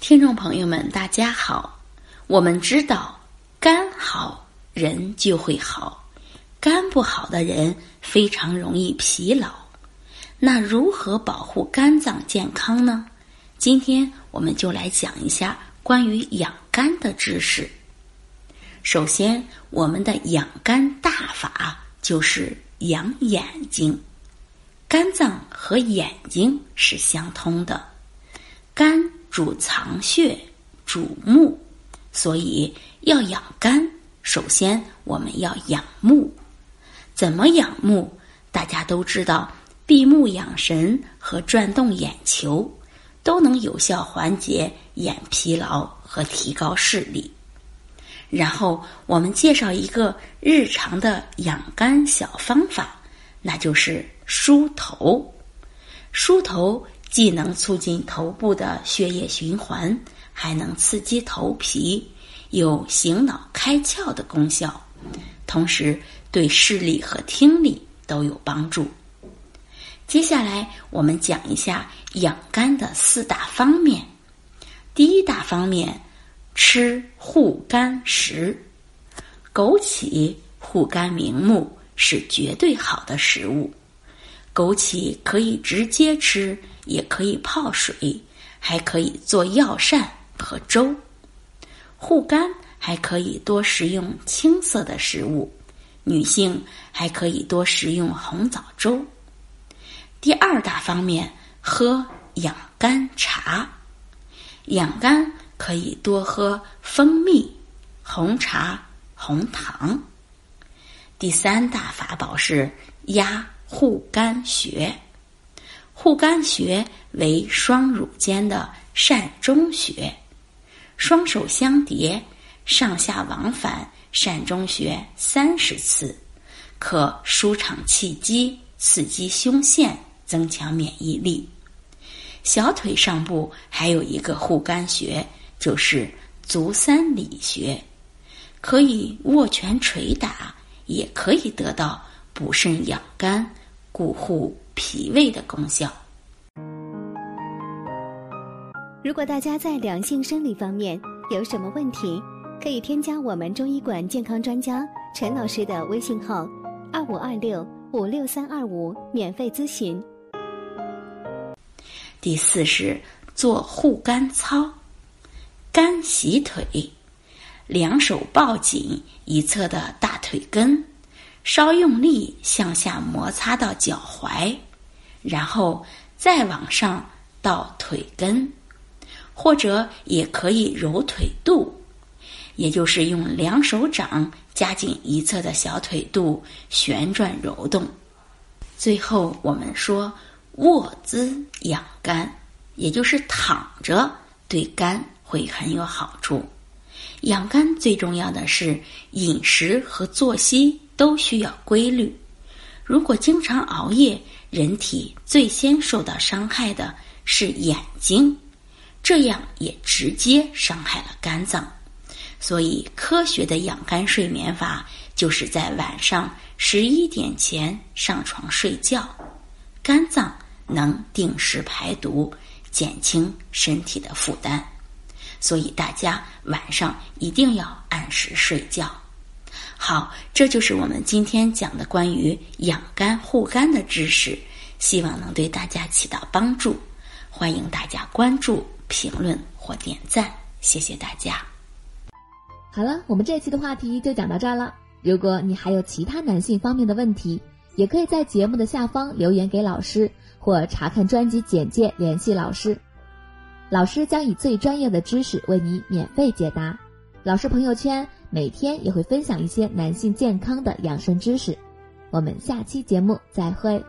听众朋友们，大家好。我们知道，肝好人就会好，肝不好的人非常容易疲劳。那如何保护肝脏健康呢？今天我们就来讲一下关于养肝的知识。首先，我们的养肝大法就是养眼睛。肝脏和眼睛是相通的，肝主藏血，主目，所以要养肝，首先我们要养目。怎么养目？大家都知道，闭目养神和转动眼球都能有效缓解眼疲劳和提高视力。然后我们介绍一个日常的养肝小方法，那就是梳头。梳头既能促进头部的血液循环，还能刺激头皮，有醒脑开窍的功效，同时对视力和听力都有帮助。接下来我们讲一下养肝的四大方面。第一大方面。吃护肝食，枸杞护肝明目，是绝对好的食物。枸杞可以直接吃，也可以泡水，还可以做药膳和粥。护肝还可以多食用青色的食物，女性还可以多食用红枣粥。第二大方面，喝养肝茶，养肝。可以多喝蜂蜜、红茶、红糖。第三大法宝是压护肝穴。护肝穴为双乳间的膻中穴，双手相叠，上下往返膻中穴三十次，可舒畅气机，刺激胸腺，增强免疫力。小腿上部还有一个护肝穴。就是足三里穴，可以握拳捶打，也可以得到补肾养肝、固护脾胃的功效。如果大家在两性生理方面有什么问题，可以添加我们中医馆健康专家陈老师的微信号：二五二六五六三二五，免费咨询。第四是做护肝操。肝洗腿，两手抱紧一侧的大腿根，稍用力向下摩擦到脚踝，然后再往上到腿根，或者也可以揉腿肚，也就是用两手掌夹紧一侧的小腿肚旋转揉动。最后我们说卧姿养肝，也就是躺着对肝。会很有好处。养肝最重要的是饮食和作息都需要规律。如果经常熬夜，人体最先受到伤害的是眼睛，这样也直接伤害了肝脏。所以，科学的养肝睡眠法就是在晚上十一点前上床睡觉，肝脏能定时排毒，减轻身体的负担。所以大家晚上一定要按时睡觉。好，这就是我们今天讲的关于养肝护肝的知识，希望能对大家起到帮助。欢迎大家关注、评论或点赞，谢谢大家。好了，我们这期的话题就讲到这儿了。如果你还有其他男性方面的问题，也可以在节目的下方留言给老师，或查看专辑简介联系老师。老师将以最专业的知识为你免费解答。老师朋友圈每天也会分享一些男性健康的养生知识。我们下期节目再会。